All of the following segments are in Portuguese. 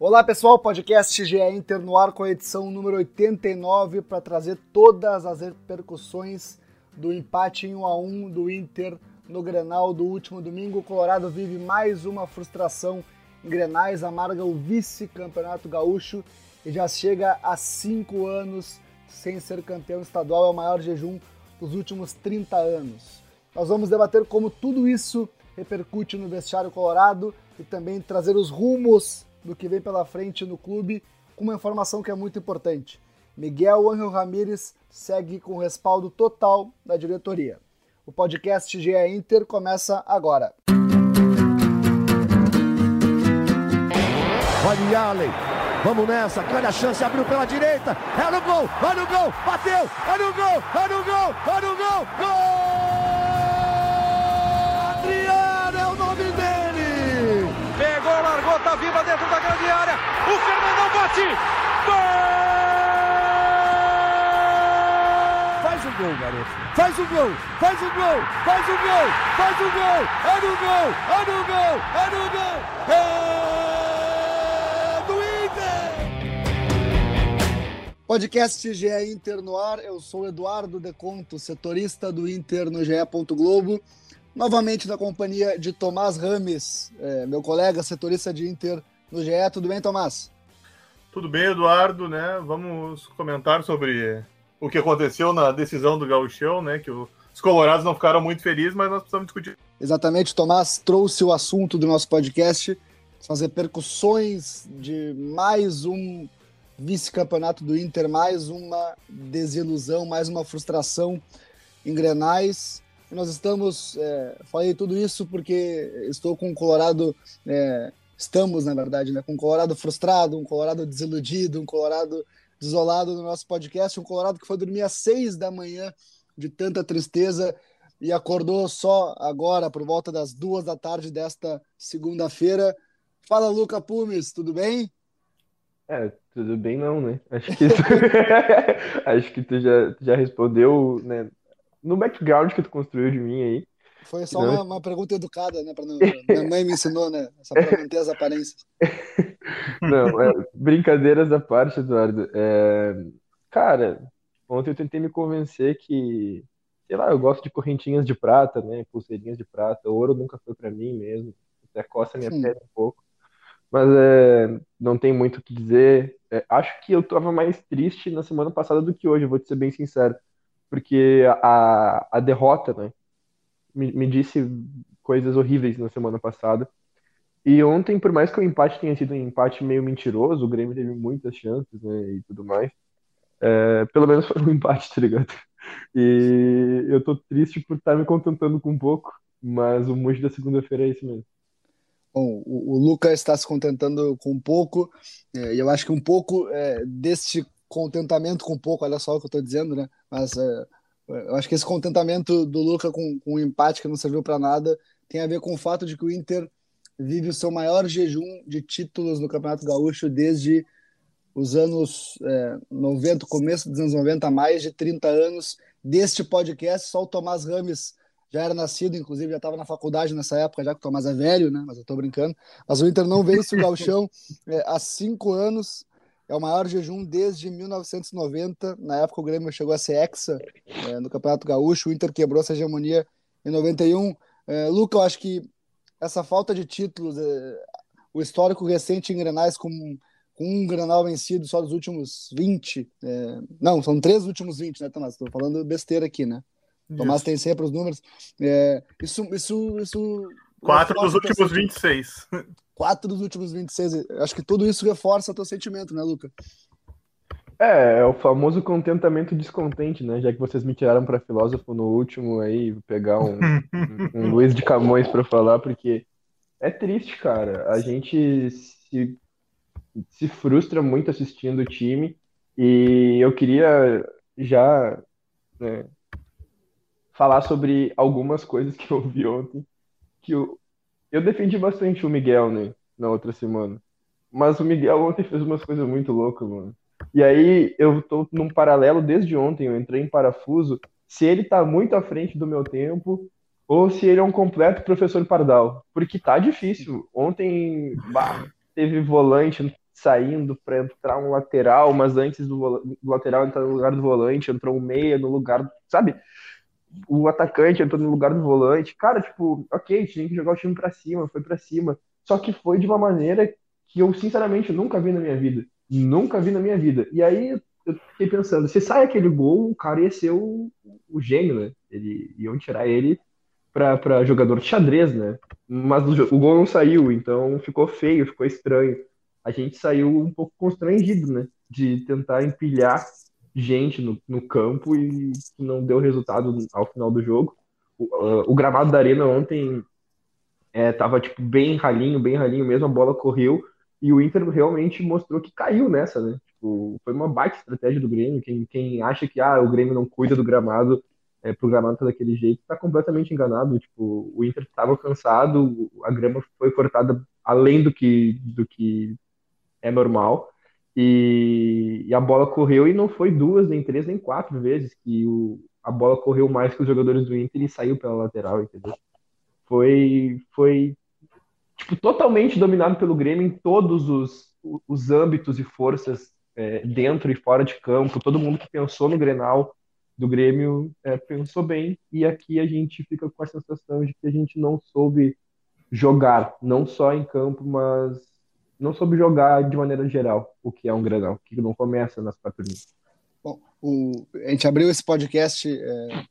Olá pessoal, podcast GE Inter no ar com a edição número 89 para trazer todas as repercussões do empate em 1 a 1 do Inter no Grenal do último domingo. O Colorado vive mais uma frustração em Grenais, amarga o vice-campeonato gaúcho e já chega a cinco anos sem ser campeão estadual. É o maior jejum dos últimos 30 anos. Nós vamos debater como tudo isso repercute no vestiário colorado e também trazer os rumos do que vem pela frente no clube com uma informação que é muito importante. Miguel Angel Ramírez segue com respaldo total da diretoria. O podcast GE Inter começa agora. Olha Allen, vamos nessa, grande a chance, abriu pela direita, é no gol, vai no gol, bateu, é no gol, é no gol, é no gol, gol! Tá viva dentro da grande área. O Fernandão bate. Gol! Faz o gol, garoto. Faz o gol, faz o gol, faz o gol, faz o gol. É no gol, é no gol, é no gol. É do Inter. Podcast GE Inter no ar. Eu sou Eduardo Deconto, setorista do Inter no GE. Globo novamente na companhia de Tomás Rames, é, meu colega setorista de Inter no GE. Tudo bem, Tomás? Tudo bem, Eduardo, né? Vamos comentar sobre o que aconteceu na decisão do Gauchão, né? Que os colorados não ficaram muito felizes, mas nós precisamos discutir. Exatamente, Tomás trouxe o assunto do nosso podcast, são as repercussões de mais um vice-campeonato do Inter, mais uma desilusão, mais uma frustração em Grenais. Nós estamos, é, falei tudo isso porque estou com o Colorado, é, estamos na verdade, né, com o Colorado frustrado, um Colorado desiludido, um Colorado desolado no nosso podcast, um Colorado que foi dormir às seis da manhã de tanta tristeza e acordou só agora por volta das duas da tarde desta segunda-feira. Fala, Luca Pumes, tudo bem? É, tudo bem não, né? Acho que, acho que tu já, já respondeu, né? No background que tu construiu de mim aí. Foi só uma, uma, pergunta educada, né? Pra não, minha mãe me ensinou, né? Só para manter as aparências. Não, é, brincadeiras à parte, Eduardo. É, cara, ontem eu tentei me convencer que, sei lá, eu gosto de correntinhas de prata, né? Pulseirinhas de prata. Ouro nunca foi para mim mesmo. Até coça minha Sim. pele um pouco. Mas é, não tem muito o que dizer. É, acho que eu tava mais triste na semana passada do que hoje, vou te ser bem sincero porque a, a derrota né, me, me disse coisas horríveis na semana passada. E ontem, por mais que o empate tenha sido um empate meio mentiroso, o Grêmio teve muitas chances né, e tudo mais, é, pelo menos foi um empate, tá ligado? E eu tô triste por estar me contentando com um pouco, mas o mood da segunda-feira é esse mesmo. Bom, o, o Lucas está se contentando com um pouco, é, e eu acho que um pouco é, deste contentamento com pouco, olha só o que eu estou dizendo, né? Mas é, eu acho que esse contentamento do Luca com, com um empate que não serviu para nada tem a ver com o fato de que o Inter vive o seu maior jejum de títulos no Campeonato Gaúcho desde os anos é, 90, começo dos anos 90, mais de 30 anos deste podcast. Só o Tomás Rames já era nascido, inclusive já estava na faculdade nessa época, já que o Tomás é velho, né? Mas eu estou brincando. Mas o Inter não vence o Gauchão é, há cinco anos. É o maior jejum desde 1990. Na época o Grêmio chegou a ser hexa é, no Campeonato Gaúcho. O Inter quebrou essa hegemonia em 91. É, Luca, eu acho que essa falta de títulos, é, o histórico recente em Grenais com, com um Grenal vencido só dos últimos 20. É, não, são três últimos 20, né, Tomás? Estou falando besteira aqui, né? Isso. Tomás tem sempre os números. É, isso, isso, isso. Quatro dos últimos 26 quatro dos últimos 26. Acho que tudo isso reforça teu sentimento, né, Luca? É, é o famoso contentamento descontente, né? Já que vocês me tiraram para filósofo no último aí, pegar um, um, um Luiz de Camões para falar, porque é triste, cara. A gente se, se frustra muito assistindo o time e eu queria já né, falar sobre algumas coisas que eu vi ontem que o, eu defendi bastante o Miguel, né, na outra semana. Mas o Miguel ontem fez umas coisas muito loucas, mano. E aí eu tô num paralelo desde ontem, eu entrei em parafuso, se ele tá muito à frente do meu tempo ou se ele é um completo professor Pardal. Porque tá difícil. Ontem bah, teve volante saindo para entrar um lateral, mas antes do, do, lateral entrar no lugar do volante, entrou um meia no lugar, sabe? O atacante entrou no lugar do volante. Cara, tipo, ok, tinha que jogar o time para cima, foi para cima. Só que foi de uma maneira que eu, sinceramente, nunca vi na minha vida. Nunca vi na minha vida. E aí eu fiquei pensando, se sai aquele gol, o cara ia ser o, o gênio, né? Ele, iam tirar ele para jogador de xadrez, né? Mas o, o, gol não saiu, então ficou feio, ficou estranho. A gente saiu um pouco constrangido, né? De tentar empilhar gente no, no campo e não deu resultado ao final do jogo. O, uh, o gramado da arena ontem é, tava tipo bem ralinho, bem ralinho mesmo, a bola correu e o Inter realmente mostrou que caiu nessa, né? Tipo, foi uma baita estratégia do Grêmio. Quem, quem acha que ah, o Grêmio não cuida do gramado é, programado tá daquele jeito, está completamente enganado. Tipo, o Inter estava cansado, a grama foi cortada além do que, do que é normal. E, e, a bola correu e não foi duas, nem três, nem quatro vezes que o, a bola correu mais que os jogadores do Inter e saiu pela lateral, entendeu? Foi, foi tipo, totalmente dominado pelo Grêmio em todos os, os âmbitos e forças é, dentro e fora de campo. Todo mundo que pensou no Grenal do Grêmio é, pensou bem, e aqui a gente fica com a sensação de que a gente não soube jogar, não só em campo, mas não soube jogar de maneira geral, o que é um Grenal, que não começa nas quatro linhas. Bom, o, a gente abriu esse podcast é,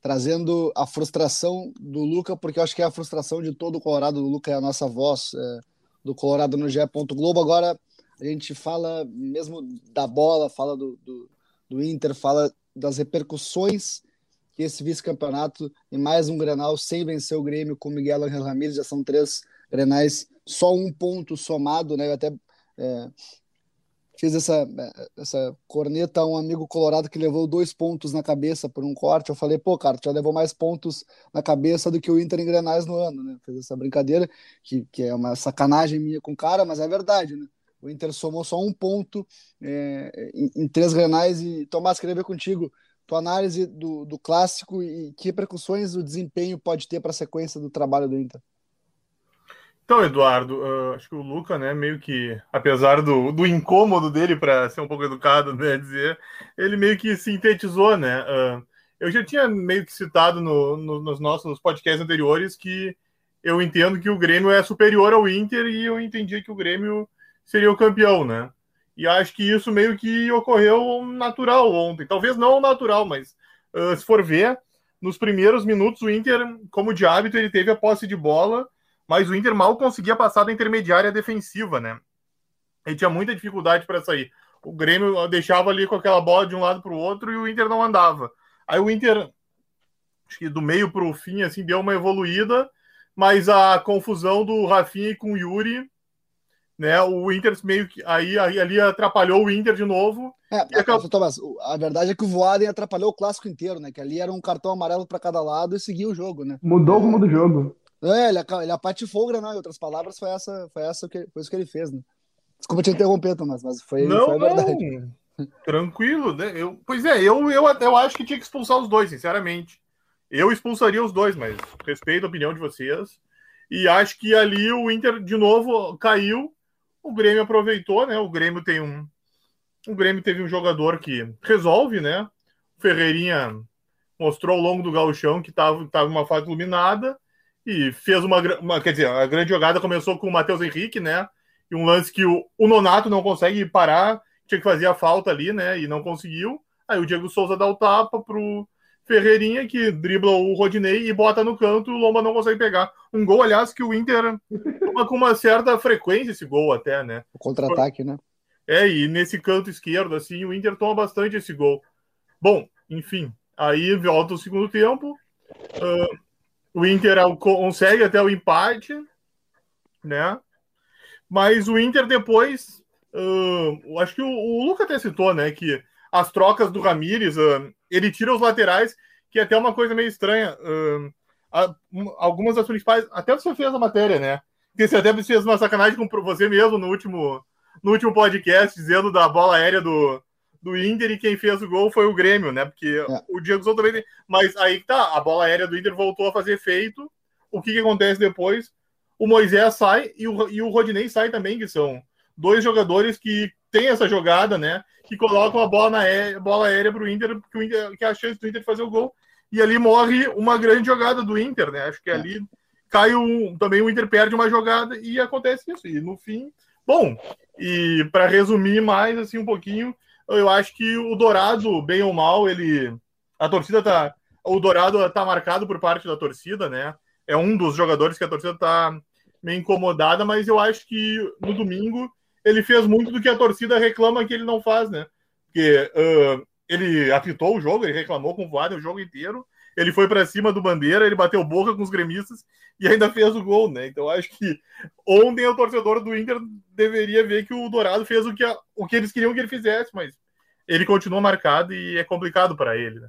trazendo a frustração do Luca, porque eu acho que é a frustração de todo o Colorado. O Luca é a nossa voz é, do Colorado no GE. Globo. Agora a gente fala mesmo da bola, fala do, do, do Inter, fala das repercussões que esse vice-campeonato e mais um Grenal sem vencer o Grêmio com Miguel Angel Ramírez, já são três Grenais, só um ponto somado, né? Eu até é, fiz essa, essa corneta a um amigo colorado que levou dois pontos na cabeça por um corte. Eu falei, pô, cara, tu já levou mais pontos na cabeça do que o Inter em Grenais no ano, né? Fez essa brincadeira, que, que é uma sacanagem minha com o cara, mas é verdade, né? O Inter somou só um ponto é, em, em, três grenais. E, Tomás, queria ver contigo tua análise do, do clássico e que repercussões o desempenho pode ter para a sequência do trabalho do Inter. Então, Eduardo, uh, acho que o Luca, né, meio que, apesar do, do incômodo dele, para ser um pouco educado, né, dizer, ele meio que sintetizou, né? Uh, eu já tinha meio que citado no, no, nos nossos podcasts anteriores que eu entendo que o Grêmio é superior ao Inter e eu entendi que o Grêmio seria o campeão, né? E acho que isso meio que ocorreu natural ontem. Talvez não natural, mas uh, se for ver, nos primeiros minutos o Inter, como de hábito, ele teve a posse de bola, mas o Inter mal conseguia passar da intermediária defensiva, né? Ele tinha muita dificuldade para sair. O Grêmio deixava ali com aquela bola de um lado para o outro e o Inter não andava. Aí o Inter, acho que do meio para o fim, assim, deu uma evoluída, mas a confusão do Rafinha com o Yuri né? O Inter meio que aí, aí ali atrapalhou o Inter de novo. É, acabou... Thomas, a verdade é que o Voaden atrapalhou o clássico inteiro, né? Que ali era um cartão amarelo para cada lado e seguia o jogo, né? Mudou o rumo do jogo. É, ele, ele apatifou o Granal, em outras palavras, foi essa, foi essa que, foi isso que ele fez, né? Desculpa te interromper, Thomas, mas foi, não, foi a verdade. Não. Tranquilo, né? Eu, pois é, eu, eu, eu acho que tinha que expulsar os dois, sinceramente. Eu expulsaria os dois, mas respeito a opinião de vocês. E acho que ali o Inter, de novo, caiu o Grêmio aproveitou, né? O Grêmio tem um. O Grêmio teve um jogador que resolve, né? O Ferreirinha mostrou ao longo do gauchão que estava tava uma fase iluminada e fez uma, uma, Quer dizer, a grande jogada começou com o Matheus Henrique, né? E um lance que o, o Nonato não consegue parar, tinha que fazer a falta ali, né? E não conseguiu. Aí o Diego Souza dá o tapa pro Ferreirinha, que dribla o Rodinei e bota no canto, o Lomba não consegue pegar. Um gol, aliás, que o Inter toma com uma certa frequência esse gol até, né? O contra-ataque, né? É, e nesse canto esquerdo, assim, o Inter toma bastante esse gol. Bom, enfim, aí volta o segundo tempo. Uh, o Inter consegue até o empate, né? Mas o Inter depois. Uh, acho que o, o Luca até citou, né? Que as trocas do Ramires, uh, ele tira os laterais, que é até uma coisa meio estranha. Uh, algumas das principais. Até você fez a matéria, né? Que você até fez uma sacanagem com você mesmo no último, no último podcast, dizendo da bola aérea do, do Inter e quem fez o gol foi o Grêmio, né? Porque é. o Diego Souza também tem... Mas aí tá, a bola aérea do Inter voltou a fazer efeito. O que, que acontece depois? O Moisés sai e o, e o Rodinei sai também, que são dois jogadores que têm essa jogada, né? Que colocam a bola, na aérea, bola aérea para o Inter, que, o Inter, que é a chance do Inter fazer o gol. E ali morre uma grande jogada do Inter, né? Acho que é. ali cai um, também o Inter perde uma jogada e acontece isso. E no fim, bom, e para resumir mais assim um pouquinho, eu acho que o Dourado, bem ou mal, ele a torcida tá o Dourado tá marcado por parte da torcida, né? É um dos jogadores que a torcida tá meio incomodada, mas eu acho que no domingo ele fez muito do que a torcida reclama que ele não faz, né? Porque uh, ele apitou o jogo, ele reclamou com o o jogo inteiro, ele foi para cima do Bandeira, ele bateu boca com os gremistas e ainda fez o gol, né? Então acho que ontem o torcedor do Inter deveria ver que o Dourado fez o que, a, o que eles queriam que ele fizesse, mas ele continua marcado e é complicado para ele, né?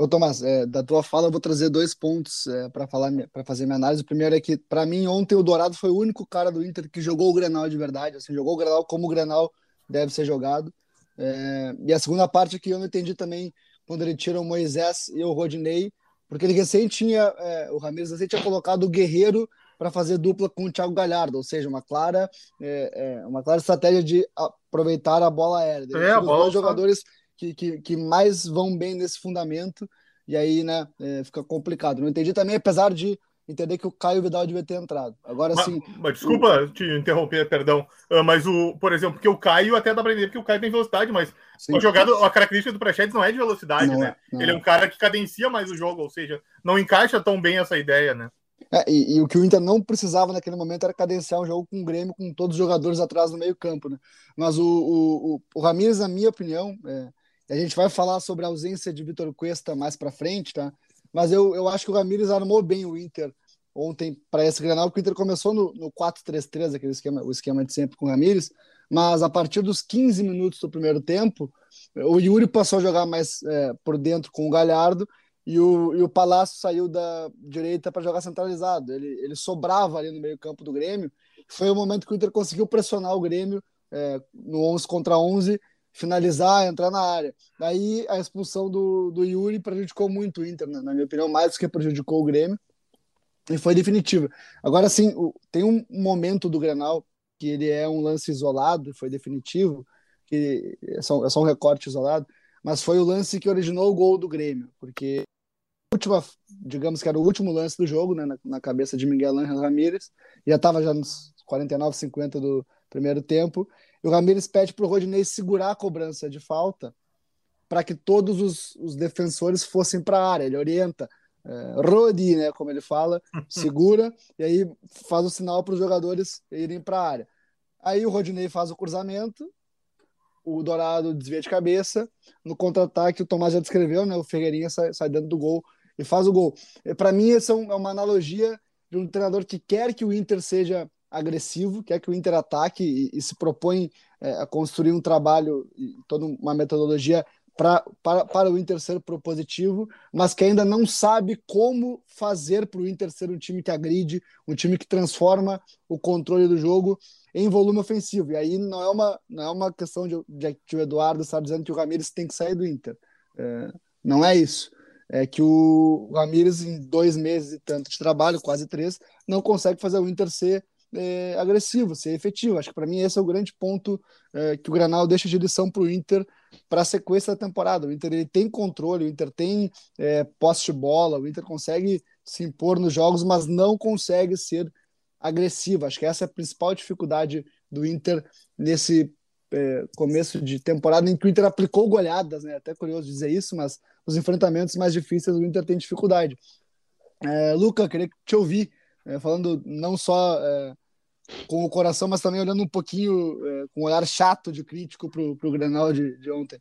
Ô, Tomás, é, da tua fala eu vou trazer dois pontos é, para falar para fazer minha análise. O primeiro é que, para mim, ontem o Dourado foi o único cara do Inter que jogou o Grenal de verdade, assim, jogou o Grenal como o Grenal deve ser jogado. É, e a segunda parte é que eu não entendi também quando ele tira o Moisés e o Rodinei, porque ele recém tinha, é, o Ramires recém tinha colocado o Guerreiro para fazer dupla com o Thiago Galhardo, ou seja, uma clara, é, é uma clara estratégia de aproveitar a bola aérea. É, a bola dois jogadores que, que, que mais vão bem nesse fundamento, e aí, né, é, fica complicado. Não entendi também, apesar de entender que o Caio Vidal devia ter entrado. Agora sim. Desculpa o... te interromper, perdão. Uh, mas o, por exemplo, porque o Caio até dá pra entender porque o Caio tem velocidade, mas sim, a jogada, a característica do Prachedes não é de velocidade, não né? É, Ele é. é um cara que cadencia mais o jogo, ou seja, não encaixa tão bem essa ideia, né? É, e, e, o que o Inter não precisava naquele momento era cadenciar um jogo com o Grêmio, com todos os jogadores atrás no meio-campo, né? Mas o, o, o, o Ramires, na minha opinião, é, a gente vai falar sobre a ausência de Vitor Cuesta mais para frente, tá? Mas eu, eu acho que o Ramires armou bem o Inter ontem para esse Grenal, porque o Inter começou no, no 4-3-3, aquele esquema, o esquema de sempre com o Ramires, mas a partir dos 15 minutos do primeiro tempo, o Yuri passou a jogar mais é, por dentro com o Galhardo e o, e o Palácio saiu da direita para jogar centralizado. Ele, ele sobrava ali no meio campo do Grêmio. Foi o momento que o Inter conseguiu pressionar o Grêmio é, no 11 contra 11 finalizar, entrar na área. Daí a expulsão do, do Yuri prejudicou muito o Inter, né? na minha opinião, mais do que prejudicou o Grêmio, e foi definitiva. Agora sim, tem um momento do Grenal que ele é um lance isolado, foi definitivo, que é só, é só um recorte isolado, mas foi o lance que originou o gol do Grêmio, porque última, digamos que era o último lance do jogo, né, na, na cabeça de Miguel Ángel Ramírez, já estava já nos 49, 50 do primeiro tempo, e o Ramires pede para o Rodinei segurar a cobrança de falta para que todos os, os, defensores fossem para a área. Ele orienta, é, Rodi, né, como ele fala, segura e aí faz o sinal para os jogadores irem para a área. Aí o Rodinei faz o cruzamento, o Dourado desvia de cabeça, no contra-ataque o Tomás já descreveu, né, o Ferreirinha sai, sai dentro do gol e faz o gol. Para mim, essa é uma analogia de um treinador que quer que o Inter seja agressivo, quer que o Inter ataque e, e se propõe é, a construir um trabalho e toda uma metodologia pra, para, para o Inter ser propositivo, mas que ainda não sabe como fazer para o Inter ser um time que agride, um time que transforma o controle do jogo em volume ofensivo. E aí não é uma, não é uma questão de, de que o Eduardo está dizendo que o Ramires tem que sair do Inter. É, não é isso. É que o Ramires, em dois meses e tanto de trabalho, quase três, não consegue fazer o Inter ser é, agressivo, ser efetivo. Acho que para mim esse é o grande ponto é, que o Granal deixa de lição para o Inter para a sequência da temporada. O Inter ele tem controle, o Inter tem é, posse de bola, o Inter consegue se impor nos jogos, mas não consegue ser agressivo. Acho que essa é a principal dificuldade do Inter nesse é, começo de temporada em que o Inter aplicou goleadas, né? Até curioso dizer isso, mas os enfrentamentos mais difíceis o Inter tem dificuldade. É, Luca, queria te ouvir, é, falando não só é, com o coração, mas também olhando um pouquinho é, com um olhar chato de crítico para o Grenal de, de ontem.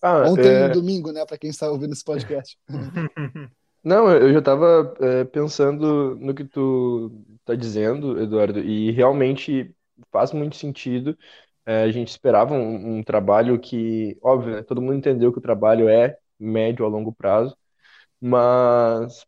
Ah, ontem, é... domingo, né, para quem está ouvindo esse podcast. Não, eu já estava é, pensando no que tu está dizendo, Eduardo, e realmente faz muito sentido. É, a gente esperava um, um trabalho que, óbvio, né, todo mundo entendeu que o trabalho é médio a longo prazo, mas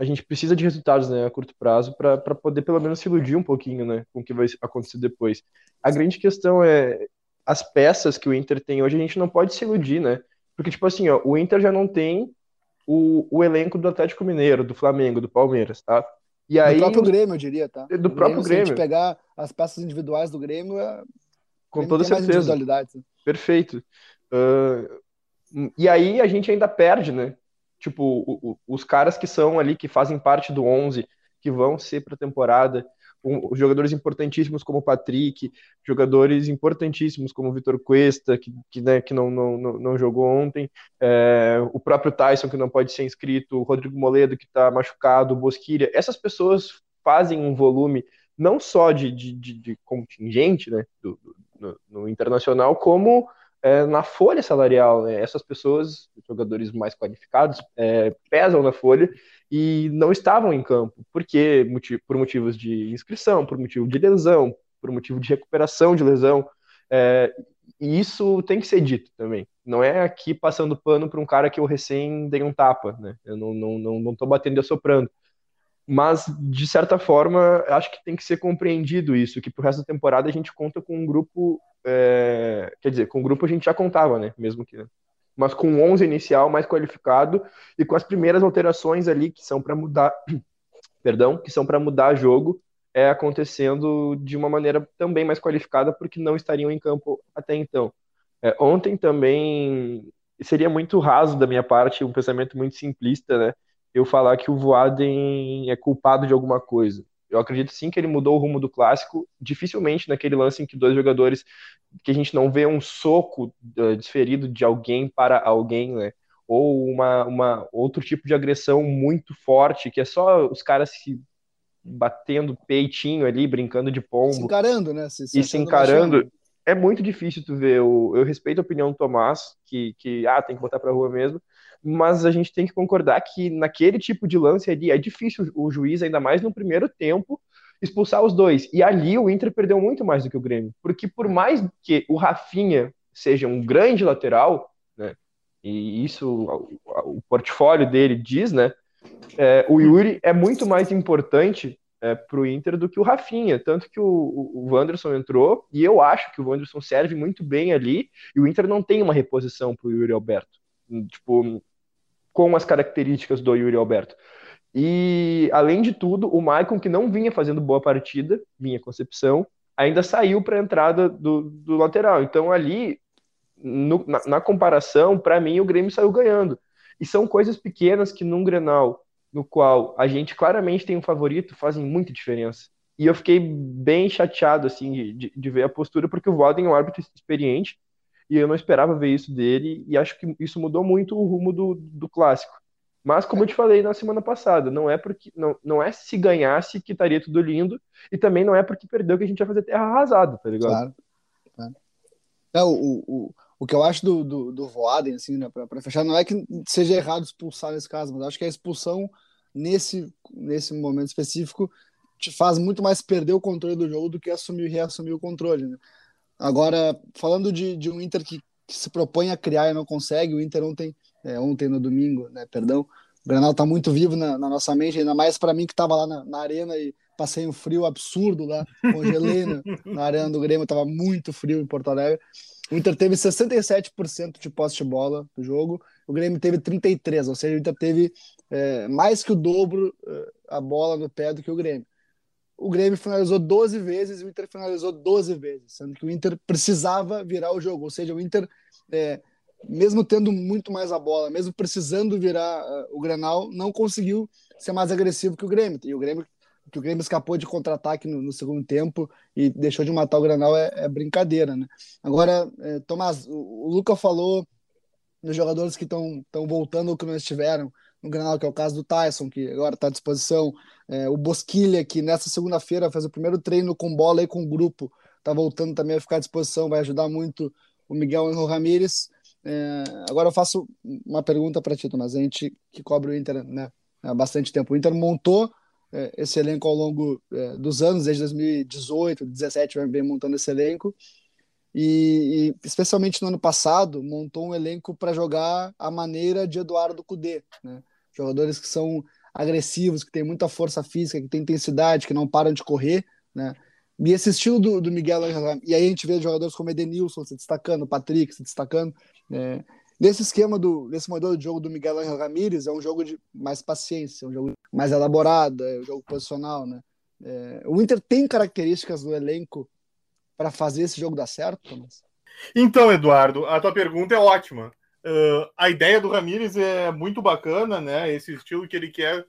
a gente precisa de resultados né, a curto prazo para poder pelo menos se iludir um pouquinho né, com o que vai acontecer depois. A grande questão é as peças que o Inter tem hoje, a gente não pode se iludir, né? Porque, tipo assim, ó, o Inter já não tem o, o elenco do Atlético Mineiro, do Flamengo, do Palmeiras, tá? E aí, do próprio Grêmio, eu diria, tá? Do o próprio Grêmio. Se a gente pegar as peças individuais do Grêmio, é... com toda certeza. Né? Perfeito. Uh, e aí a gente ainda perde, né? Tipo, o, o, os caras que são ali, que fazem parte do 11, que vão ser para a temporada, um, jogadores importantíssimos como o Patrick, jogadores importantíssimos como o Vitor Cuesta, que, que, né, que não, não, não, não, jogou ontem, é, o próprio Tyson, que não pode ser inscrito, o Rodrigo Moledo, que está machucado, o Bosquilha. Essas pessoas fazem um volume não só de, de, de, de contingente né, do, do no, no, internacional, como é, na folha salarial. Né? Essas pessoas, jogadores mais qualificados, é, pesam na folha e não estavam em campo, porque por motivos de inscrição, por motivo de lesão, por motivo de recuperação de lesão. É, e isso tem que ser dito também. Não é aqui passando pano para um cara que eu recém dei um tapa, né? Eu não, não, não, não batendo e assoprando. Mas, de certa forma, acho que tem que ser compreendido isso, que pro resto da temporada a gente conta com um grupo. É... Quer dizer, com o grupo a gente já contava, né? Mesmo que mas com 11 inicial mais qualificado e com as primeiras alterações ali que são para mudar, perdão, que são para mudar jogo, é acontecendo de uma maneira também mais qualificada porque não estariam em campo até então. É, ontem também seria muito raso da minha parte, um pensamento muito simplista, né? Eu falar que o Voaden é culpado de alguma coisa. Eu acredito sim que ele mudou o rumo do clássico. Dificilmente naquele lance em que dois jogadores que a gente não vê um soco uh, desferido de alguém para alguém, né? Ou uma, uma outro tipo de agressão muito forte, que é só os caras se batendo peitinho ali, brincando de pombo. Se encarando, né? Se, se e se encarando. É muito difícil tu ver. Eu, eu respeito a opinião do Tomás, que, que ah, tem que botar pra rua mesmo mas a gente tem que concordar que naquele tipo de lance ali é difícil o juiz, ainda mais no primeiro tempo, expulsar os dois. E ali o Inter perdeu muito mais do que o Grêmio, porque por mais que o Rafinha seja um grande lateral, né, e isso o, portfólio dele diz, né, é, o Yuri é muito mais importante é, para o Inter do que o Rafinha, tanto que o, o, o Wanderson entrou, e eu acho que o Wanderson serve muito bem ali, e o Inter não tem uma reposição para o Yuri Alberto. Tipo, com as características do Yuri Alberto. E, além de tudo, o Maicon, que não vinha fazendo boa partida, minha concepção, ainda saiu para a entrada do, do lateral. Então, ali, no, na, na, comparação, para mim, o Grêmio saiu ganhando. E são coisas pequenas que num Grenal, no qual a gente claramente tem um favorito, fazem muita diferença. E eu fiquei bem chateado, assim, de, de ver a postura, porque o Walden é um árbitro experiente, e eu não esperava ver isso dele, e acho que isso mudou muito o rumo do, do clássico. Mas, como eu te falei na semana passada, não é porque não, não é se ganhasse que estaria tudo lindo, e também não é porque perdeu que a gente vai fazer terra arrasada, tá ligado? Claro. claro. É, o, o, o que eu acho do, do, do Voaden, assim, né, pra, pra, fechar, não é que seja errado expulsar nesse caso, mas acho que a expulsão nesse, nesse momento específico te faz muito mais perder o controle do jogo do que assumir e reassumir o controle, né? Agora, falando de, de um Inter que, que, se propõe a criar e não consegue, o Inter ontem, é, ontem no domingo, né, perdão, o Granal está muito vivo na, na, nossa mente, ainda mais para mim que estava lá na, na, arena e passei um frio absurdo lá, congelei na, na arena do Grêmio, estava muito frio em Porto Alegre. O Inter teve 67% de posse de bola do jogo, o Grêmio teve 33%, ou seja, o Inter teve é, mais que o dobro é, a bola no pé do que o Grêmio o Grêmio finalizou 12 vezes e o Inter finalizou 12 vezes, sendo que o Inter precisava virar o jogo, ou seja, o Inter, é, mesmo tendo muito mais a bola, mesmo precisando virar uh, o Grenal, não conseguiu ser mais agressivo que o Grêmio. E o Grêmio, que o Grêmio escapou de contra-ataque no, no, segundo tempo e deixou de matar o Grenal é, é brincadeira, né? Agora, é, Tomás, o, o Luca falou nos jogadores que estão voltando ou que não estiveram no Granal, que é o caso do Tyson, que agora está à disposição, é, o Bosquilha, que nessa segunda-feira fez o primeiro treino com bola e com grupo, está voltando também a ficar à disposição, vai ajudar muito o Miguel Henrique Ramírez. É, agora eu faço uma pergunta para ti, Tomás, a gente que cobre o Inter né, há bastante tempo. O Inter montou é, esse elenco ao longo é, dos anos, desde 2018, 2017, vem montando esse elenco, e, e, especialmente no ano passado montou um elenco para jogar a maneira de Eduardo Cudê, né? Jogadores que são agressivos, que têm muita força física, que têm intensidade, que não param de correr, né? E esse estilo do, do Miguel e aí a gente vê jogadores como Edenilson se destacando, Patrick se destacando, né? Nesse esquema do, nesse modelo de jogo do Miguel Angel Ramírez, é um jogo de mais paciência, é um jogo mais elaborado, é um jogo posicional, né? É, o Inter tem características do elenco para fazer esse jogo dar certo? Então, Eduardo, a tua pergunta é ótima. Uh, a ideia do Ramírez é muito bacana, né? Esse estilo que ele quer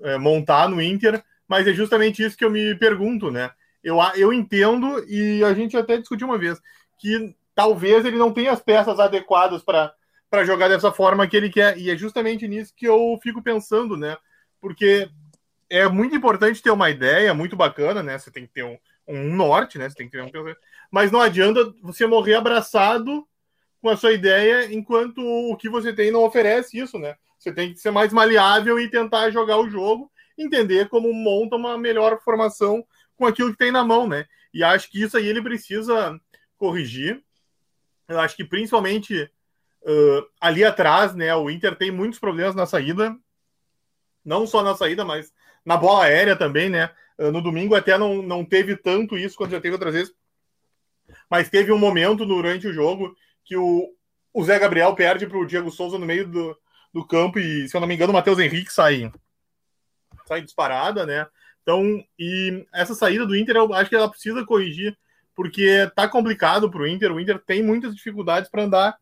é, montar no Inter, mas é justamente isso que eu me pergunto, né? Eu, eu entendo, e a gente até discutiu uma vez, que talvez ele não tenha as peças adequadas para jogar dessa forma que ele quer. E é justamente nisso que eu fico pensando, né? Porque é muito importante ter uma ideia muito bacana, né? Você tem que ter um, um norte, né? Você tem que ter um mas não adianta você morrer abraçado com a sua ideia enquanto o que você tem não oferece isso, né? Você tem que ser mais maleável e tentar jogar o jogo, entender como monta uma melhor formação com aquilo que tem na mão, né? E acho que isso aí ele precisa corrigir. Eu acho que principalmente Uh, ali atrás, né, o Inter tem muitos problemas na saída, não só na saída, mas na bola aérea também, né? Uh, no domingo até não, não teve tanto isso quanto já teve outras vezes, mas teve um momento durante o jogo que o, o Zé Gabriel perde para o Diego Souza no meio do, do campo e, se eu não me engano, o Matheus Henrique sai, sai disparada, né? Então, e essa saída do Inter, eu acho que ela precisa corrigir, porque tá complicado para o Inter. O Inter tem muitas dificuldades para andar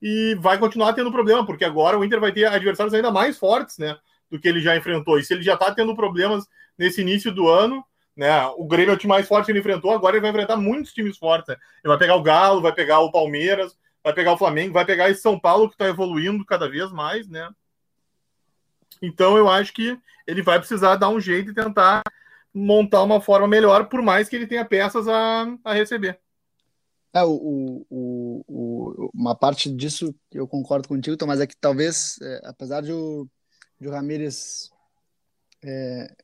e vai continuar tendo problema, porque agora o Inter vai ter adversários ainda mais fortes, né, do que ele já enfrentou. E se ele já está tendo problemas nesse início do ano, né, o Grêmio é o time mais forte que ele enfrentou, agora ele vai enfrentar muitos times fortes. Né? Ele vai pegar o Galo, vai pegar o Palmeiras, vai pegar o Flamengo, vai pegar esse São Paulo que está evoluindo cada vez mais, né? Então eu acho que ele vai precisar dar um jeito e tentar montar uma forma melhor, por mais que ele tenha peças a, a receber. É, o, o, o, uma parte disso eu concordo contigo, Tom, mas é que talvez, é, apesar de o, de o Ramírez é,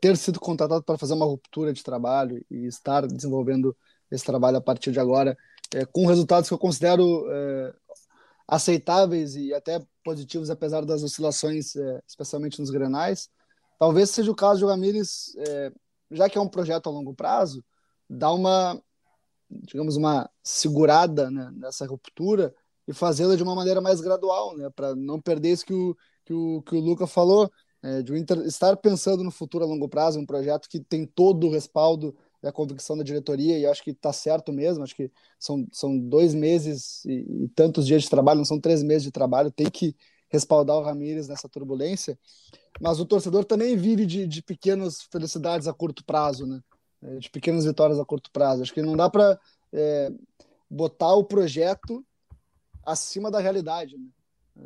ter sido contratado para fazer uma ruptura de trabalho e estar desenvolvendo esse trabalho a partir de agora, é, com resultados que eu considero é, aceitáveis e até positivos, apesar das oscilações, é, especialmente nos grenais, talvez seja o caso de o Ramírez, é, já que é um projeto a longo prazo, dar uma digamos, uma segurada né, nessa ruptura e fazê-la de uma maneira mais gradual, né, para não perder isso que o, que o, que o Luca falou, é, de Inter estar pensando no futuro a longo prazo, um projeto que tem todo o respaldo e a convicção da diretoria, e acho que está certo mesmo, acho que são, são dois meses e, e, tantos dias de trabalho, não são três meses de trabalho, tem que respaldar o Ramires nessa turbulência, mas o torcedor também vive de, de pequenas felicidades a curto prazo, né? É, de pequenas vitórias a curto prazo. Acho que não dá para é, botar o projeto acima da realidade. Né?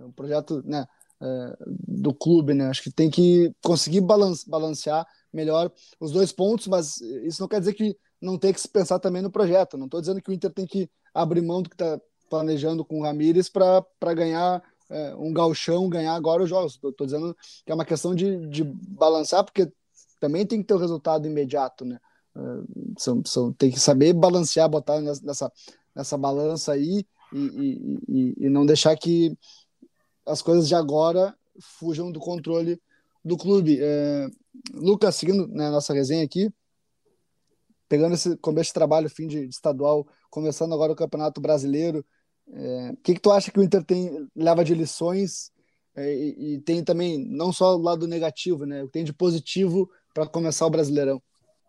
É um projeto né, é, do clube, né? Acho que tem que conseguir balancear melhor os dois pontos, mas isso não quer dizer que não tem que se pensar também no projeto. Não estou dizendo que o Inter tem que abrir mão do que está planejando com o Ramires para ganhar é, um galchão, ganhar agora os jogos. Estou dizendo que é uma questão de, de balançar, porque também tem que ter o resultado imediato, né? são, são, tem que saber balancear, botar nessa, nessa balança aí e, e, e, e não deixar que as coisas de agora fujam do controle do clube. É, Lucas, seguindo né, nossa resenha aqui, pegando esse começo de trabalho, fim de, de estadual, começando agora o Campeonato Brasileiro, é, o que, que tu acha que o Inter tem, leva de lições é, e, e, tem também, não só o lado negativo, né, o que tem de positivo para começar o Brasileirão?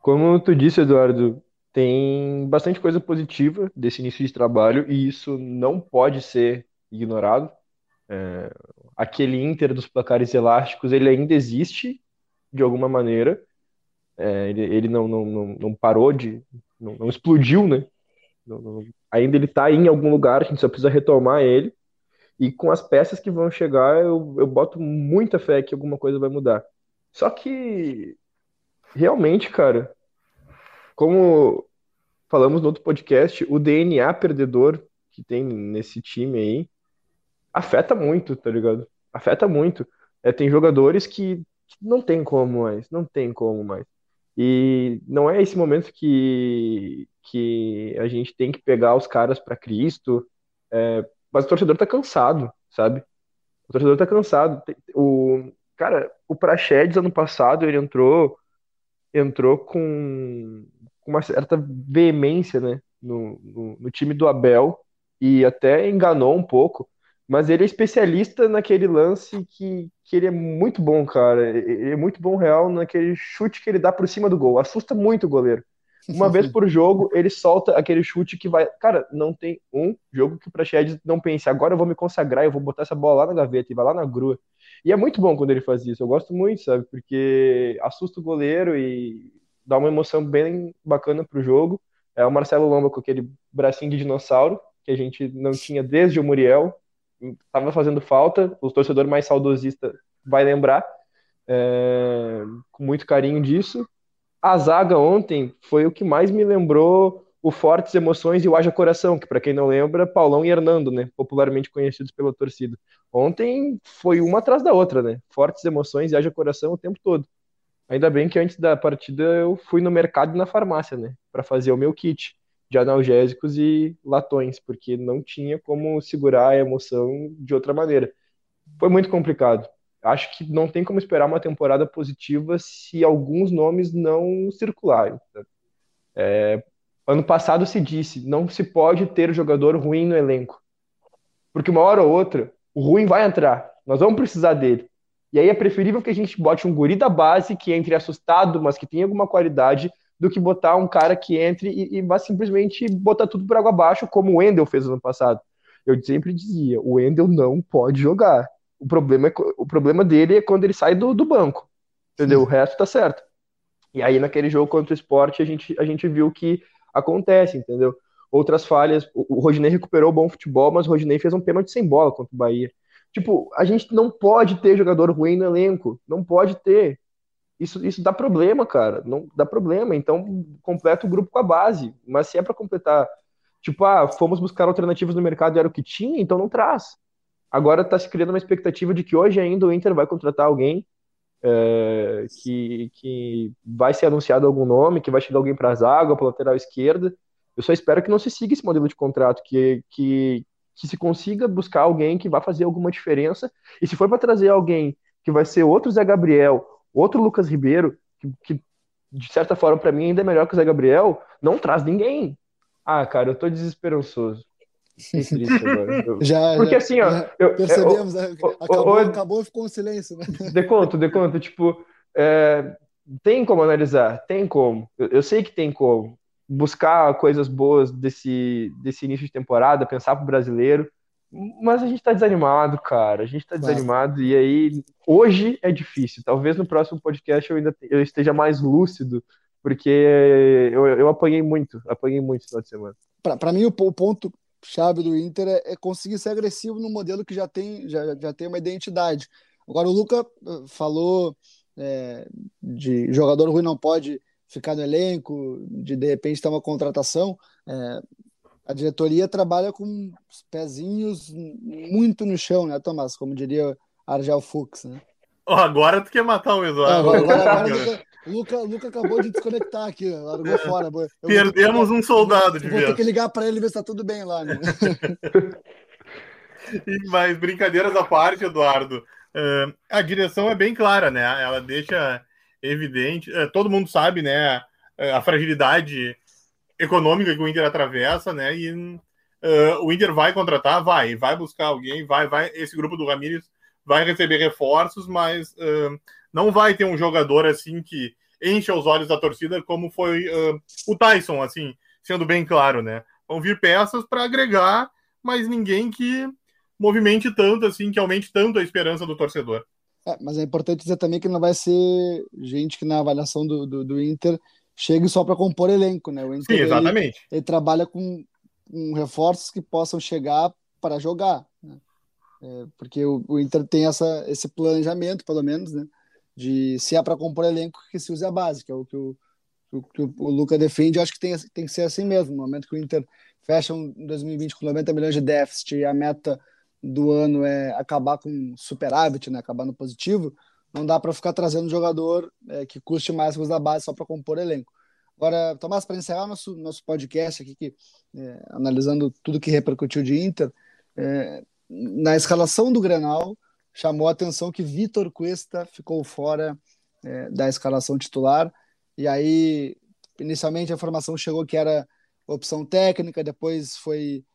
Como tu disse, Eduardo, tem bastante coisa positiva desse início de trabalho e isso não pode ser ignorado. É, aquele Inter dos placares elásticos, ele ainda existe de alguma maneira. É, ele, ele não, não, não, não, parou de. Não, não explodiu, né? Não, ainda ele está em algum lugar, a gente só precisa retomar ele. E com as peças que vão chegar, eu, eu boto muita fé que alguma coisa vai mudar. Só que realmente, cara, como falamos no outro podcast, o DNA perdedor que tem nesse time aí afeta muito, tá ligado? Afeta muito. É, tem jogadores que não tem como mais, não tem como mais. E não é esse momento que, que a gente tem que pegar os caras para Cristo, é, mas o torcedor tá cansado, sabe? O torcedor tá cansado. O, cara, o Praxedes ano passado, ele entrou entrou com, com uma certa veemência né, no, no, no, time do Abel e até enganou um pouco. Mas ele é especialista naquele lance que, que ele é muito bom, cara. Ele é muito bom real naquele chute que ele dá por cima do gol. Assusta muito o goleiro. Uma vez por jogo, ele solta aquele chute que vai. Cara, não tem um jogo que o Praxedes não pense, agora eu vou me consagrar, eu vou botar essa bola lá na gaveta e vai lá na grua. E é muito bom quando ele faz isso. Eu gosto muito, sabe? Porque assusta o goleiro e dá uma emoção bem bacana pro jogo. É o Marcelo Lomba com aquele bracinho de dinossauro que a gente não tinha desde o Muriel. Tava fazendo falta. O torcedor mais saudosista vai lembrar é, com muito carinho disso. A zaga ontem foi o que mais me lembrou o Fortes Emoções e o Haja Coração, que para quem não lembra, Paulão e Hernando, né, popularmente conhecidos pela torcida. Ontem foi uma atrás da outra, né? Fortes Emoções e Haja Coração o tempo todo. Ainda bem que antes da partida eu fui no mercado e na farmácia, né, para fazer o meu kit de analgésicos e latões, porque não tinha como segurar a emoção de outra maneira. Foi muito complicado acho que não tem como esperar uma temporada positiva se alguns nomes não circularem. É, ano passado se disse, não se pode ter jogador ruim no elenco. Porque uma hora ou outra, o ruim vai entrar. Nós vamos precisar dele. E aí é preferível que a gente bote um guri da base que entre assustado, mas que tenha alguma qualidade, do que botar um cara que entre e, e vá simplesmente botar tudo por água abaixo, como o Wendel fez no ano passado. Eu sempre dizia, o Wendel não pode jogar. O problema, é, o problema dele é quando ele sai do, do banco. Entendeu? Sim. O resto tá certo. E aí, naquele jogo contra o esporte, a gente, a gente viu que acontece, entendeu? Outras falhas. O, o Rodinei recuperou bom futebol, mas o Rodinei fez um pênalti sem bola contra o Bahia. Tipo, a gente não pode ter jogador ruim no elenco. Não pode ter. Isso, isso dá problema, cara. Não dá problema. Então, completa o grupo com a base. Mas se é para completar, tipo, ah, fomos buscar alternativas no mercado e era o que tinha, então não traz. Agora está se criando uma expectativa de que hoje ainda o Inter vai contratar alguém é, que, que vai ser anunciado algum nome, que vai chegar alguém para a zaga, para lateral esquerda. Eu só espero que não se siga esse modelo de contrato, que, que, que se consiga buscar alguém que vai fazer alguma diferença. E se for para trazer alguém que vai ser outro Zé Gabriel, outro Lucas Ribeiro, que, que de certa forma para mim ainda é melhor que o Zé Gabriel, não traz ninguém. Ah, cara, eu tô desesperançoso. agora. Já, Porque já, assim, ó. Eu, percebemos, eu, né? acabou, acabou, ficou um silêncio, né? De conto, de conto, tipo, é, tem como analisar, tem como. Eu, eu, sei que tem como. Buscar coisas boas desse, desse início de temporada, pensar pro brasileiro. Mas a gente tá desanimado, cara. A gente tá desanimado. E aí, hoje é difícil. Talvez no próximo podcast eu ainda eu esteja mais lúcido, porque eu, eu apanhei muito, apanhei muito no final de semana. Para mim, o, o ponto chave do Inter é, é, conseguir ser agressivo no modelo que já tem, já, já tem uma identidade. Agora, o Luca eh, falou é, de jogador ruim não pode ficar no elenco, de de repente ter uma contratação. É, a diretoria trabalha com os pezinhos muito no chão, né, Tomás? Como diria Argel Fux, né? agora tu quer matar o Eduardo. agora, agora, agora Luca, Luca acabou de desconectar aqui, largou é. fora. Eu Perdemos um soldado de vez. Vou ter que ligar para ele ver se tá tudo bem lá, né? Mas brincadeiras à parte, Eduardo, uh, a direção é bem clara, né? Ela deixa evidente, uh, todo mundo sabe, né? A fragilidade econômica que o Inter atravessa, né? E uh, o Inter vai contratar, vai, vai buscar alguém, vai, vai. Esse grupo do Ramires vai receber reforços, mas não vai ter um jogador assim que encha os olhos da torcida como foi uh, o Tyson, assim, sendo bem claro, né? Vão vir peças para agregar, mas ninguém que movimente tanto, assim, que aumente tanto a esperança do torcedor. É, mas é importante dizer também que não vai ser gente que na avaliação do, do, do Inter chegue só para compor elenco, né? O Inter, Sim, exatamente. Ele, ele trabalha com, com, reforços que possam chegar para jogar, né? É, porque o, o Inter tem essa, esse planejamento, pelo menos, né? de se é para compor elenco que se use a base, que é o que o, que o, o Luca defende. Eu acho que tem, tem que ser assim mesmo. No momento que o Inter fecha um 2020 com 90 milhões de déficit e a meta do ano é acabar com superávit, né, acabar no positivo, não dá para ficar trazendo jogador é, que custe mais que os da base só para compor elenco. Agora, Tomás, para encerrar nosso, nosso podcast aqui, que, é, analisando tudo que repercutiu de Inter, é, na escalação do Grenal, chamou a atenção que Vitor Cuesta ficou fora é, da escalação titular. E aí, inicialmente, a informação chegou que era opção técnica, depois foi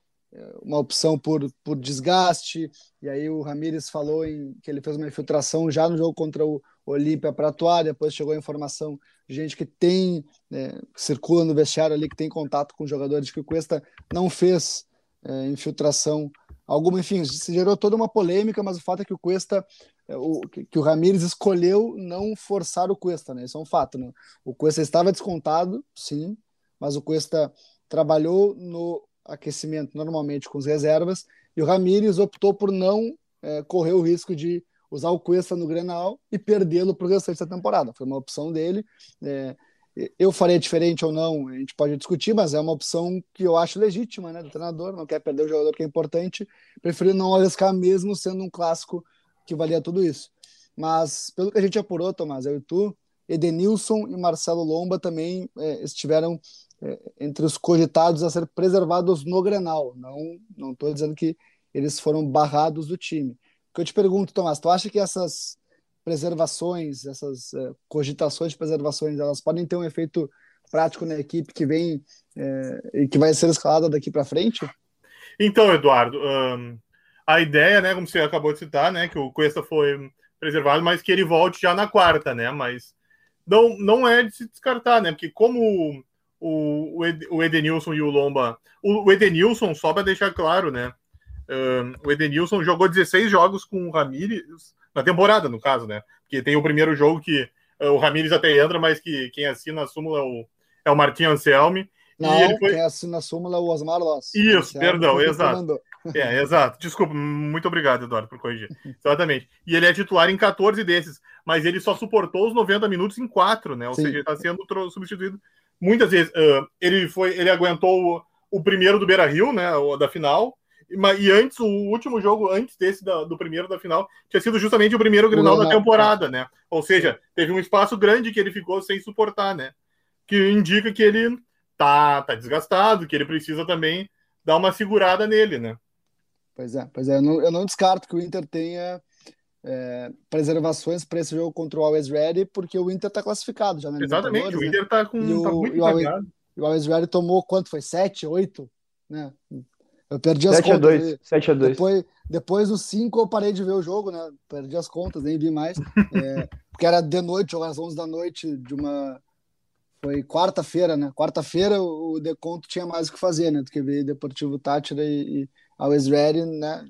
uma opção por, por desgaste, e aí o Ramires falou em, que ele fez uma infiltração já no jogo contra o Olímpia para atuar, depois chegou a informação de gente que tem, é, circula no vestiário ali, que tem contato com jogadores, que o Cuesta não fez é, infiltração alguma, enfim, se gerou toda uma polêmica, mas o fato é que o Cuesta, é, o, que o Ramires escolheu não forçar o Cuesta, né? Isso é um fato, né? O Cuesta estava descontado, sim, mas o Cuesta trabalhou no aquecimento normalmente com as reservas e o Ramires optou por não é, correr o risco de usar o Cuesta no Grenal e perdê-lo para o restante da temporada. Foi uma opção dele. É, eu faria diferente ou não, a gente pode discutir, mas é uma opção que eu acho legítima, né, do treinador, não quer perder o jogador que é importante, preferiu não arriscar mesmo sendo um clássico que valia tudo isso. Mas, pelo que a gente apurou, Tomás, eu e tu, Edenilson e Marcelo Lomba também é, estiveram entre os cogitados a ser preservados no Grenal. Não não estou dizendo que eles foram barrados do time. O que eu te pergunto, Tomás, tu acha que essas preservações, essas uh, cogitações de preservações, elas podem ter um efeito prático na equipe que vem uh, e que vai ser escalada daqui para frente? Então, Eduardo, um, a ideia, né, como você acabou de citar, né, que o Cuesta foi preservado, mas que ele volte já na quarta, né, mas não, não é de se descartar, né, porque como o, o Edenilson e o Lomba, o, Edenilson, só para deixar claro, né, um, o Edenilson jogou 16 jogos com o Ramírez, na temporada, no caso, né? Porque tem o primeiro jogo que uh, o Ramires até entra, mas que quem assina a súmula é o, é o Martim Anselmi. Não, ele foi... quem assina a súmula é o Osmar Loss. Isso, perdão, exato. É, exato. Desculpa, muito obrigado, Eduardo, por corrigir. Exatamente. E ele é titular em 14 desses, mas ele só suportou os 90 minutos em 4, né? Ou Sim. seja, ele está sendo substituído muitas vezes. Uh, ele foi, ele aguentou o, o primeiro do Beira Rio, né? O, da final, e antes, o último jogo, antes desse da, do primeiro da final, tinha sido justamente o primeiro Grenal da temporada, né? Ou seja, teve um espaço grande que ele ficou sem suportar, né? Que indica que ele tá, tá desgastado, que ele precisa também dar uma segurada nele, né? Pois é, pois é. Eu não, eu não descarto que o Inter tenha é, preservações para esse jogo contra o Always Ready, porque o Inter está classificado já, né? Exatamente, o Inter está né? com. E tá o, muito e o, Always, o Always Ready tomou quanto foi? Sete, oito? Né? Eu perdi as 7 contas. A 2, 7 a 2. Depois, depois dos 5 eu parei de ver o jogo, né? Perdi as contas, nem vi mais. É, porque era de noite, jogar às 11 da noite de uma. Foi quarta-feira, né? Quarta-feira o Deconto tinha mais o que fazer, né? Do que ver Deportivo Tátira e, e Always Ready, né?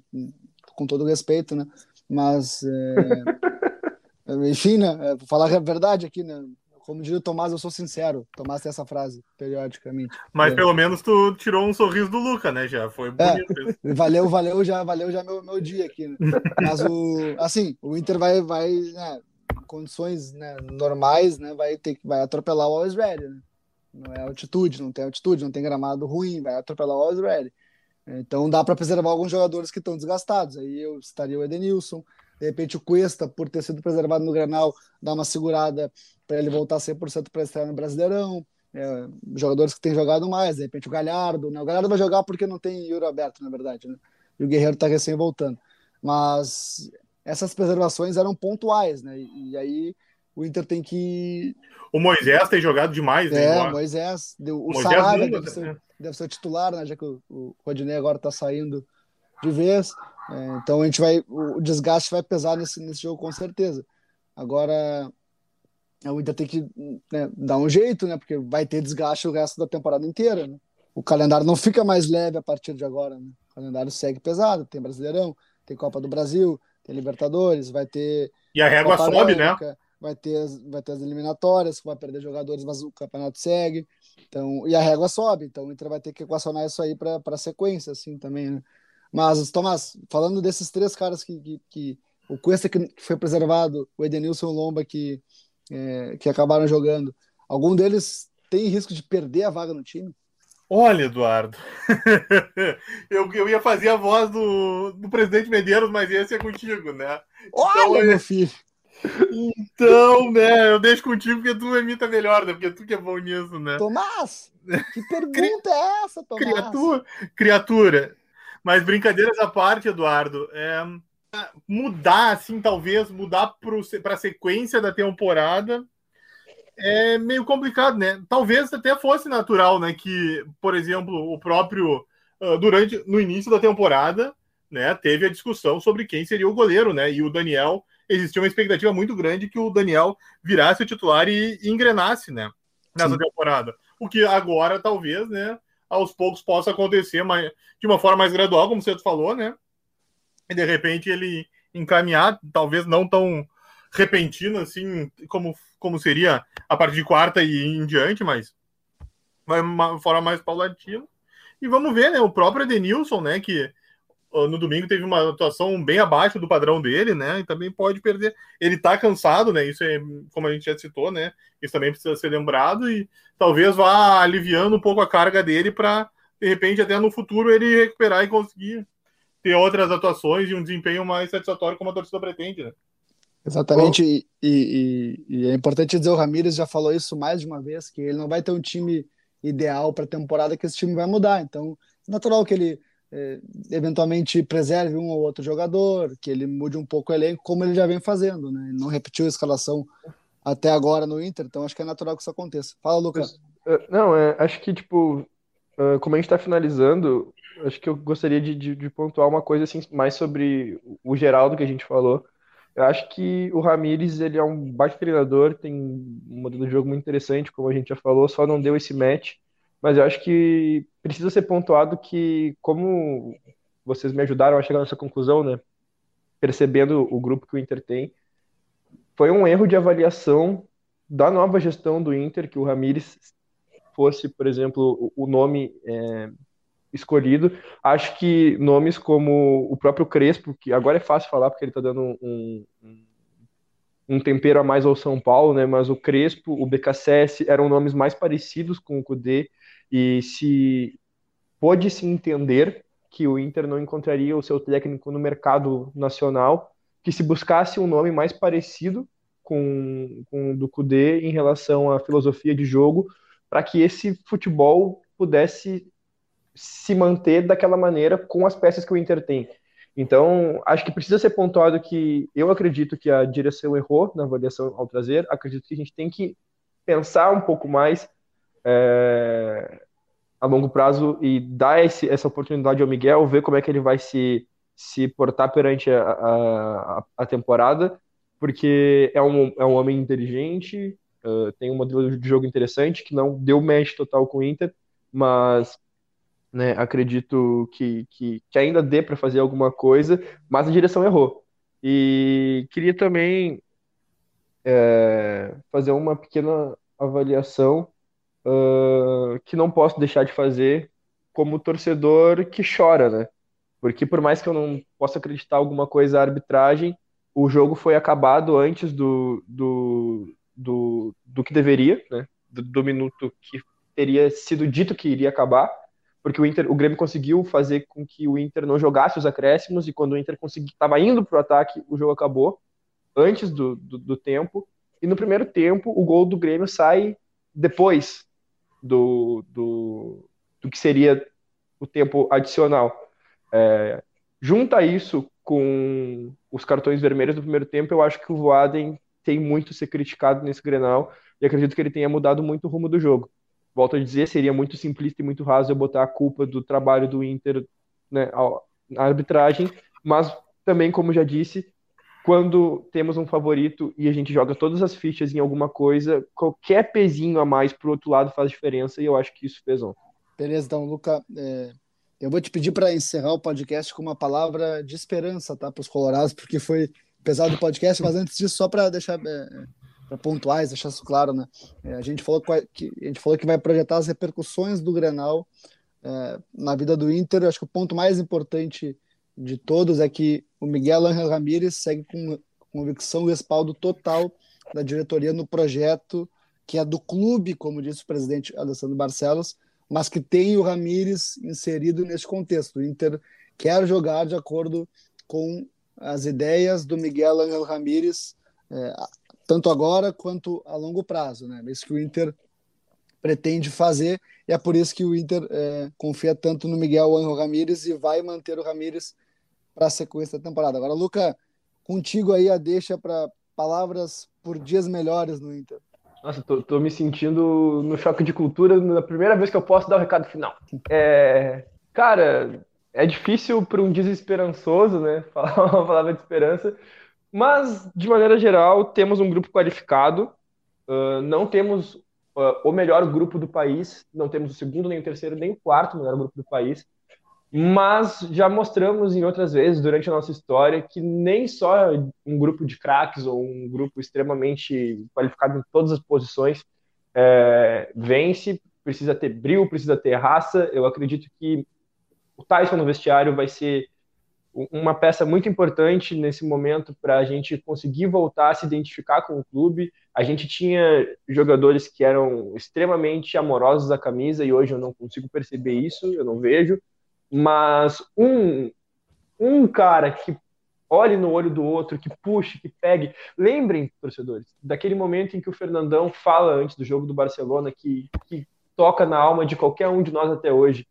Com todo respeito, né? Mas. É... enfim, né? É, vou falar a verdade aqui, né? Como diria o Tomás, eu sou sincero. Tomás tem essa frase periodicamente. Mas é. pelo menos tu tirou um sorriso do Luca, né? Já foi é, bonito. Valeu, valeu já, valeu já meu, meu dia aqui. Né? Mas o, assim, o Inter vai, vai né, condições né, normais, né? Vai ter que vai atropelar o Always Ready, né? Não é altitude, não tem altitude, não tem gramado ruim, vai atropelar o Always Ready. Então dá para preservar alguns jogadores que estão desgastados. Aí eu estaria o Edenilson, de repente o Cuesta, por ter sido preservado no Granal, dá uma segurada para ele voltar 100% para estrear no Brasileirão. É, jogadores que têm jogado mais, de repente o Galhardo. Né? O Galhardo vai jogar porque não tem Euro aberto, na verdade. Né? E o Guerreiro está recém voltando. Mas essas preservações eram pontuais, né? E, e, aí o Inter tem que. O Moisés tem jogado demais, né? É, o Moisés. O, o Sarabia deve, ser, deve ser o titular, né? Já que o, o Rodinei agora está saindo de vez. É, então a gente vai. O desgaste vai pesar nesse, nesse jogo com certeza. Agora, o Inter tem que né, dar um jeito, né? Porque vai ter desgaste o resto da temporada inteira. Né? O calendário não fica mais leve a partir de agora. Né? O calendário segue pesado. Tem Brasileirão, tem Copa do Brasil, tem Libertadores, vai ter. E a régua sobe, né? Vai ter, as, vai ter as eliminatórias, vai perder jogadores, mas o campeonato segue. Então, e a régua sobe, então o Inter vai ter que equacionar isso aí para a sequência, assim, também, né? Mas, Tomás, falando desses três caras que, que, que o Cuesta que foi preservado, o Edenilson Lomba que, é, que acabaram jogando, algum deles tem risco de perder a vaga no time? Olha, Eduardo, eu, eu ia fazer a voz do, do presidente Medeiros, mas esse é contigo, né? Olha, então, meu filho! Então, né, eu deixo contigo porque tu imita melhor, né? Porque tu que é bom nisso, né? Tomás, que pergunta é essa, Tomás? Criatura, criatura. Mas brincadeiras à parte, Eduardo, é, mudar, assim, talvez, mudar para a sequência da temporada é meio complicado, né? Talvez até fosse natural, né? Que, por exemplo, o próprio uh, durante no início da temporada, né, teve a discussão sobre quem seria o goleiro, né? E o Daniel existia uma expectativa muito grande que o Daniel virasse o titular e, e engrenasse, né? Nessa Sim. temporada. O que agora, talvez, né? Aos poucos possa acontecer mas, de uma forma mais gradual, como você falou, né? E de repente ele encaminhar, talvez não tão repentino assim como, como seria a partir de quarta e em diante, mas vai uma forma mais paulatina. E vamos ver, né? O próprio Edenilson, né? Que no domingo teve uma atuação bem abaixo do padrão dele, né? E também pode perder. Ele tá cansado, né? Isso é, como a gente já citou, né? Isso também precisa ser lembrado e talvez vá aliviando um pouco a carga dele para de repente até no futuro ele recuperar e conseguir ter outras atuações e um desempenho mais satisfatório como a torcida pretende, né? Exatamente, e, e, e, é importante dizer, o Ramires já falou isso mais de uma vez, que ele não vai ter um time ideal para a temporada, que esse time vai mudar. Então, é natural que ele eventualmente preserve um ou outro jogador, que ele mude um pouco o elenco, como ele já vem fazendo, né? Não repetiu a escalação até agora no Inter, então acho que é natural que isso aconteça. Fala, Lucas. É, não, é, acho que, tipo, uh, como a gente está finalizando, acho que eu gostaria de, de, de, pontuar uma coisa assim, mais sobre o geral do que a gente falou. Eu acho que o Ramires ele é um baixo treinador, tem um modelo de jogo muito interessante, como a gente já falou, só não deu esse match. Mas eu acho que precisa ser pontuado que, como vocês me ajudaram a chegar nessa conclusão, né? Percebendo o grupo que o Inter tem, foi um erro de avaliação da nova gestão do Inter que o Ramires fosse, por exemplo, o nome é, escolhido. Acho que nomes como o próprio Crespo, que agora é fácil falar porque ele está dando um, um, tempero a mais ao São Paulo, né? Mas o Crespo, o BKSS eram nomes mais parecidos com o Cudê e se pôde se entender que o Inter não encontraria o seu técnico no mercado nacional, que se buscasse um nome mais parecido com, com o do Cudê em relação à filosofia de jogo, para que esse futebol pudesse se manter daquela maneira com as peças que o Inter tem. Então, acho que precisa ser pontuado que eu acredito que a direção errou na avaliação ao trazer, acredito que a gente tem que pensar um pouco mais é, a longo prazo e dar esse, essa oportunidade ao Miguel, ver como é que ele vai se, se portar perante a, a, a temporada, porque é um, é um homem inteligente, uh, tem um modelo de jogo interessante, que não deu match total com o Inter, mas né, acredito que, que, que ainda dê para fazer alguma coisa, mas a direção errou. E queria também é, fazer uma pequena avaliação uh, que não posso deixar de fazer como torcedor que chora, né? Porque por mais que eu não possa acreditar alguma coisa à arbitragem, o jogo foi acabado antes do, do, do, do que deveria, né? Do, do, minuto que teria sido dito que iria acabar, porque o Inter, o Grêmio conseguiu fazer com que o Inter não jogasse os acréscimos e quando o Inter estava indo para o ataque, o jogo acabou antes do, do, do tempo. E no primeiro tempo, o gol do Grêmio sai depois do, do, do que seria o tempo adicional. É, junta isso com os cartões vermelhos do primeiro tempo, eu acho que o Voaden tem muito a ser criticado nesse Grenal e acredito que ele tenha mudado muito o rumo do jogo. Volto a dizer, seria muito simplista e muito raso eu botar a culpa do trabalho do Inter né, na arbitragem, mas também, como já disse, quando temos um favorito e a gente joga todas as fichas em alguma coisa, qualquer pezinho a mais pro outro lado faz diferença e eu acho que isso fez ontem. Beleza, então, Luca, é, eu vou te pedir para encerrar o podcast com uma palavra de esperança, tá, para os colorados, porque foi pesado o podcast, mas antes disso, só para deixar é, para pontuais, deixar isso claro, né? É, a gente falou que, a gente falou que vai projetar as repercussões do Grenal é, na vida do Inter. Eu acho que o ponto mais importante de todos é que o Miguel Ángel Ramírez segue com convicção e respaldo total da diretoria no projeto que é do clube, como disse o presidente Alessandro Barcelos, mas que tem o Ramírez inserido nesse contexto. O Inter quer jogar de acordo com as ideias do Miguel Ángel Ramírez, é, tanto agora quanto a longo prazo, né? Isso que o Inter pretende fazer, e é por isso que o Inter é, confia tanto no Miguel Ángel Ramírez e vai manter o Ramírez para a sequência da temporada. Agora, Luca, contigo aí a deixa para palavras por dias melhores no Inter. Nossa, tô, tô, me sentindo no choque de cultura na primeira vez que eu posso dar o recado final. É, Cara, é difícil para um desesperançoso, né, falar uma palavra de esperança, mas de maneira geral temos um grupo qualificado, uh, não temos uh, o melhor grupo do país, não temos o segundo, nem o terceiro, nem o quarto melhor grupo do país, mas já mostramos em outras vezes durante a nossa história que nem só um grupo de craques ou um grupo extremamente qualificado em todas as posições é, vence, precisa ter brilho, precisa ter raça. Eu acredito que o Tyson no vestiário vai ser uma peça muito importante nesse momento para a gente conseguir voltar a se identificar com o clube. A gente tinha jogadores que eram extremamente amorosos à camisa e hoje eu não consigo perceber isso, eu não vejo. Mas um, um cara que olhe no olho do outro, que puxe, que pegue. Lembrem, torcedores, daquele momento em que o Fernandão fala antes do jogo do Barcelona, que, que toca na alma de qualquer um de nós até hoje.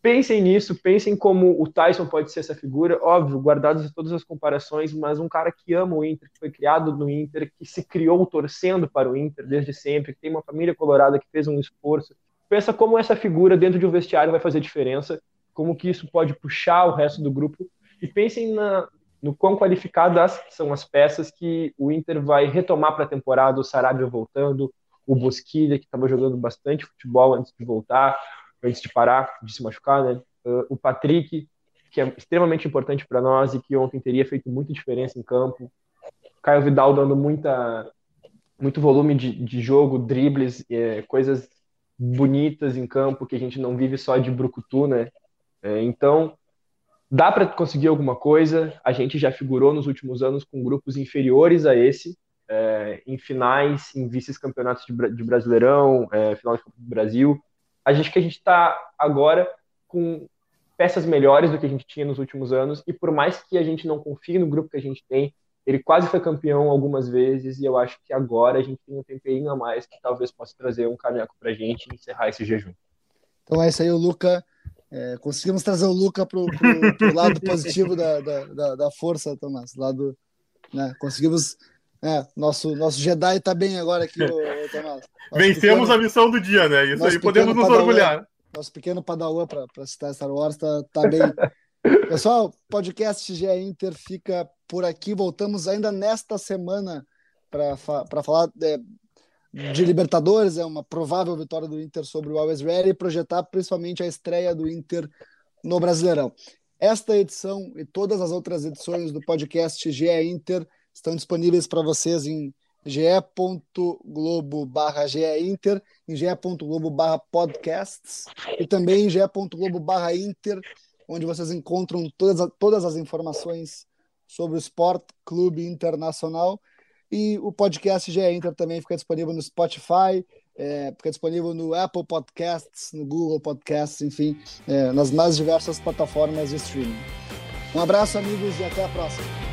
Pensem nisso, pensem como o Tyson pode ser essa figura, óbvio, guardados todas as comparações, mas um cara que ama o Inter, que foi criado no Inter, que se criou torcendo para o Inter desde sempre, que tem uma família colorada que fez um esforço. Pensa como essa figura dentro de um vestiário vai fazer diferença como que isso pode puxar o resto do grupo e pensem na, no quão qualificadas são as peças que o Inter vai retomar para a temporada, o Sarabia voltando, o Bosquilha, que estava jogando bastante futebol antes de voltar, antes de parar, de se machucar, né? Uh, o Patrick, que é extremamente importante para nós e que ontem teria feito muita diferença em campo. Caio Vidal dando muita, muito volume de, de jogo, dribles, é, coisas bonitas em campo que a gente não vive só de brucutu, né? É, então, dá para conseguir alguma coisa. A gente já figurou nos últimos anos com grupos inferiores a esse, é, em finais, em vices-campeonatos de, de, Brasileirão, é, final de Copa do Brasil. A gente que a gente está agora com peças melhores do que a gente tinha nos últimos anos, e por mais que a gente não confie no grupo que a gente tem, ele quase foi campeão algumas vezes, e eu acho que agora a gente tem um temperinho a mais que talvez possa trazer um caneco para a gente e encerrar esse jejum. Então é isso aí, o Luca. É, conseguimos trazer o Luca para o lado positivo da, da, da, força, Tomás. Lado, né, conseguimos. É, nosso, nosso Jedi está bem agora aqui, o, o Tomás. Nosso Vencemos pequeno, a missão do dia, né? Isso aí podemos nos Padawan, orgulhar. Nosso pequeno Padawan, para citar Star Wars, está tá bem. Pessoal, podcast GE Inter fica por aqui. Voltamos ainda nesta semana para falar é, de Libertadores, é uma provável vitória do Inter sobre o Always Ready e projetar principalmente a estreia do Inter no Brasileirão. Esta edição e todas as outras edições do podcast GE Inter estão disponíveis para vocês em ge.globo barra Inter, em ge.globo barra podcasts e também em ge.globo barra Inter, onde vocês encontram todas, todas as informações sobre o Sport Clube Internacional e o podcast GE Inter também fica disponível no Spotify, é, fica disponível no Apple Podcasts, no Google Podcasts, enfim, é, nas mais diversas plataformas de streaming. Um abraço, amigos, e até a próxima.